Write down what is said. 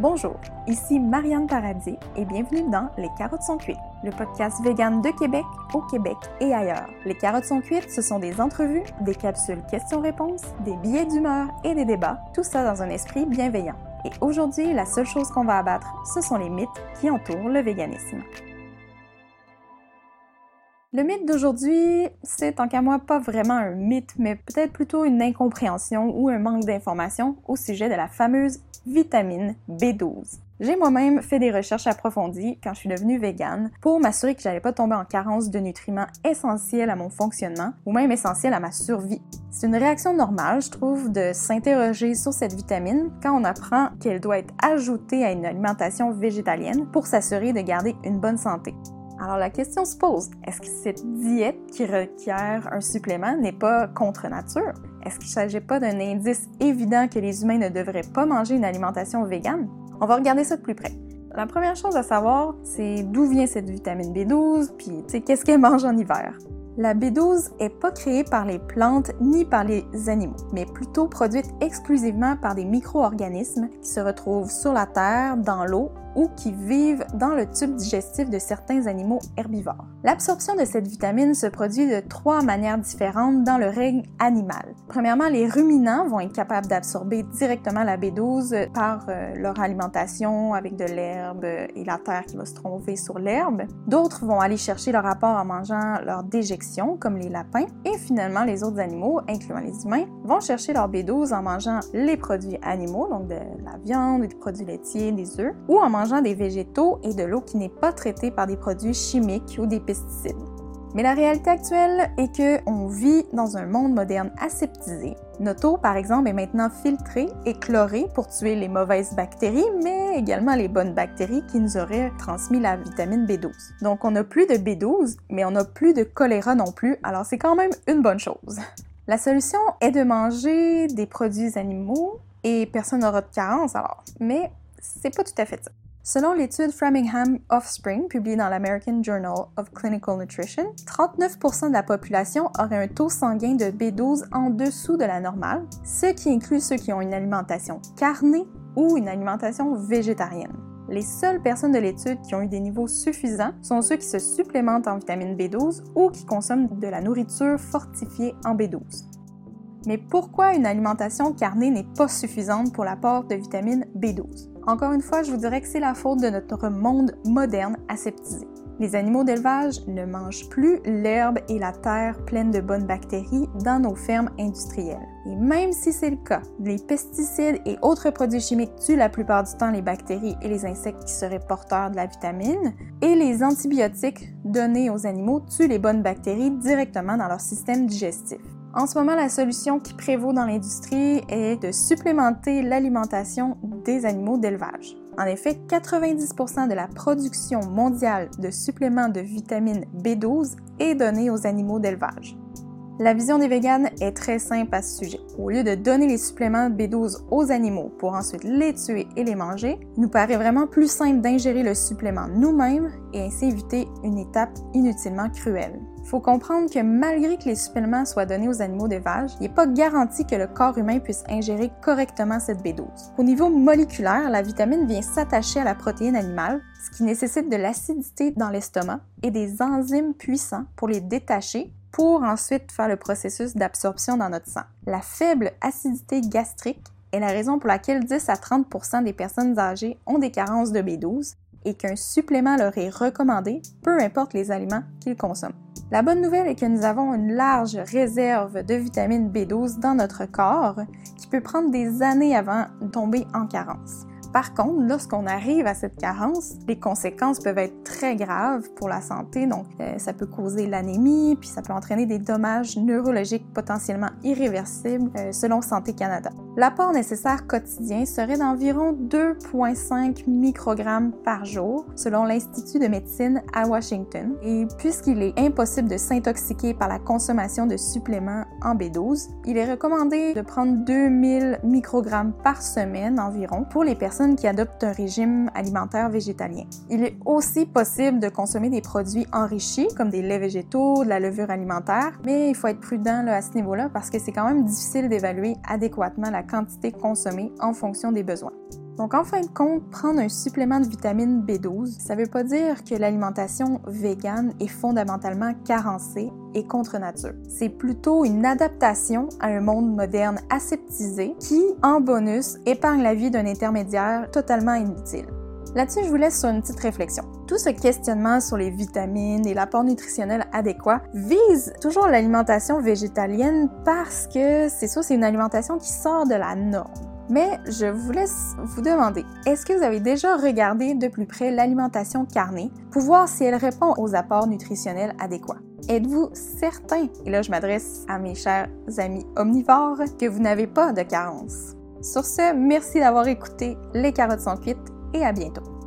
Bonjour, ici Marianne Paradis et bienvenue dans Les carottes sont cuites, le podcast vegan de Québec, au Québec et ailleurs. Les carottes sont cuites, ce sont des entrevues, des capsules questions-réponses, des billets d'humeur et des débats, tout ça dans un esprit bienveillant. Et aujourd'hui, la seule chose qu'on va abattre, ce sont les mythes qui entourent le véganisme. Le mythe d'aujourd'hui, c'est en qu'à moi pas vraiment un mythe, mais peut-être plutôt une incompréhension ou un manque d'information au sujet de la fameuse vitamine B12. J'ai moi-même fait des recherches approfondies quand je suis devenue végane pour m'assurer que j'allais pas tomber en carence de nutriments essentiels à mon fonctionnement ou même essentiels à ma survie. C'est une réaction normale, je trouve, de s'interroger sur cette vitamine quand on apprend qu'elle doit être ajoutée à une alimentation végétalienne pour s'assurer de garder une bonne santé. Alors la question se pose, est-ce que cette diète qui requiert un supplément n'est pas contre nature? Est-ce qu'il ne s'agit pas d'un indice évident que les humains ne devraient pas manger une alimentation végane? On va regarder ça de plus près. La première chose à savoir, c'est d'où vient cette vitamine B12, puis qu'est-ce qu'elle mange en hiver? La B12 est pas créée par les plantes ni par les animaux, mais plutôt produite exclusivement par des micro-organismes qui se retrouvent sur la terre, dans l'eau ou qui vivent dans le tube digestif de certains animaux herbivores. L'absorption de cette vitamine se produit de trois manières différentes dans le règne animal. Premièrement, les ruminants vont être capables d'absorber directement la B12 par euh, leur alimentation avec de l'herbe et la terre qui va se trouver sur l'herbe. D'autres vont aller chercher leur apport en mangeant leur déjection, comme les lapins. Et finalement, les autres animaux, incluant les humains, vont chercher leur B12 en mangeant les produits animaux, donc de la viande, des produits laitiers, des œufs, ou en mangeant des végétaux et de l'eau qui n'est pas traitée par des produits chimiques ou des pesticides. Mais la réalité actuelle est que on vit dans un monde moderne aseptisé. Notre eau, par exemple, est maintenant filtrée et chlorée pour tuer les mauvaises bactéries, mais également les bonnes bactéries qui nous auraient transmis la vitamine B12. Donc, on n'a plus de B12, mais on n'a plus de choléra non plus, alors c'est quand même une bonne chose. La solution est de manger des produits animaux et personne n'aura de carence alors. Mais c'est pas tout à fait ça. Selon l'étude Framingham Offspring publiée dans l'American Journal of Clinical Nutrition, 39% de la population aurait un taux sanguin de B12 en dessous de la normale, ce qui inclut ceux qui ont une alimentation carnée ou une alimentation végétarienne. Les seules personnes de l'étude qui ont eu des niveaux suffisants sont ceux qui se supplémentent en vitamine B12 ou qui consomment de la nourriture fortifiée en B12. Mais pourquoi une alimentation carnée n'est pas suffisante pour l'apport de vitamine B12? Encore une fois, je vous dirais que c'est la faute de notre monde moderne aseptisé. Les animaux d'élevage ne mangent plus l'herbe et la terre pleines de bonnes bactéries dans nos fermes industrielles. Et même si c'est le cas, les pesticides et autres produits chimiques tuent la plupart du temps les bactéries et les insectes qui seraient porteurs de la vitamine, et les antibiotiques donnés aux animaux tuent les bonnes bactéries directement dans leur système digestif. En ce moment, la solution qui prévaut dans l'industrie est de supplémenter l'alimentation des animaux d'élevage. En effet, 90% de la production mondiale de suppléments de vitamine B12 est donnée aux animaux d'élevage. La vision des véganes est très simple à ce sujet. Au lieu de donner les suppléments B12 aux animaux pour ensuite les tuer et les manger, il nous paraît vraiment plus simple d'ingérer le supplément nous-mêmes et ainsi éviter une étape inutilement cruelle. Il faut comprendre que malgré que les suppléments soient donnés aux animaux d'élevage, il n'est pas garanti que le corps humain puisse ingérer correctement cette B12. Au niveau moléculaire, la vitamine vient s'attacher à la protéine animale, ce qui nécessite de l'acidité dans l'estomac et des enzymes puissants pour les détacher pour ensuite faire le processus d'absorption dans notre sang. La faible acidité gastrique est la raison pour laquelle 10 à 30% des personnes âgées ont des carences de B12 et qu'un supplément leur est recommandé, peu importe les aliments qu'ils consomment. La bonne nouvelle est que nous avons une large réserve de vitamine B12 dans notre corps qui peut prendre des années avant de tomber en carence. Par contre, lorsqu'on arrive à cette carence, les conséquences peuvent être très graves pour la santé. Donc, euh, ça peut causer l'anémie, puis ça peut entraîner des dommages neurologiques potentiellement irréversibles euh, selon Santé Canada. L'apport nécessaire quotidien serait d'environ 2,5 microgrammes par jour, selon l'Institut de médecine à Washington. Et puisqu'il est impossible de s'intoxiquer par la consommation de suppléments en B12, il est recommandé de prendre 2000 microgrammes par semaine environ pour les personnes qui adoptent un régime alimentaire végétalien. Il est aussi possible de consommer des produits enrichis comme des laits végétaux, de la levure alimentaire, mais il faut être prudent à ce niveau-là parce que c'est quand même difficile d'évaluer adéquatement la quantité consommée en fonction des besoins. Donc en fin de compte, prendre un supplément de vitamine B12, ça veut pas dire que l'alimentation végane est fondamentalement carencée et contre nature. C'est plutôt une adaptation à un monde moderne aseptisé qui, en bonus, épargne la vie d'un intermédiaire totalement inutile. Là-dessus, je vous laisse sur une petite réflexion. Tout ce questionnement sur les vitamines et l'apport nutritionnel adéquat vise toujours l'alimentation végétalienne parce que c'est ça, c'est une alimentation qui sort de la norme. Mais je vous laisse vous demander, est-ce que vous avez déjà regardé de plus près l'alimentation carnée pour voir si elle répond aux apports nutritionnels adéquats? Êtes-vous certain, et là je m'adresse à mes chers amis omnivores, que vous n'avez pas de carence? Sur ce, merci d'avoir écouté Les carottes sont cuites et à bientôt.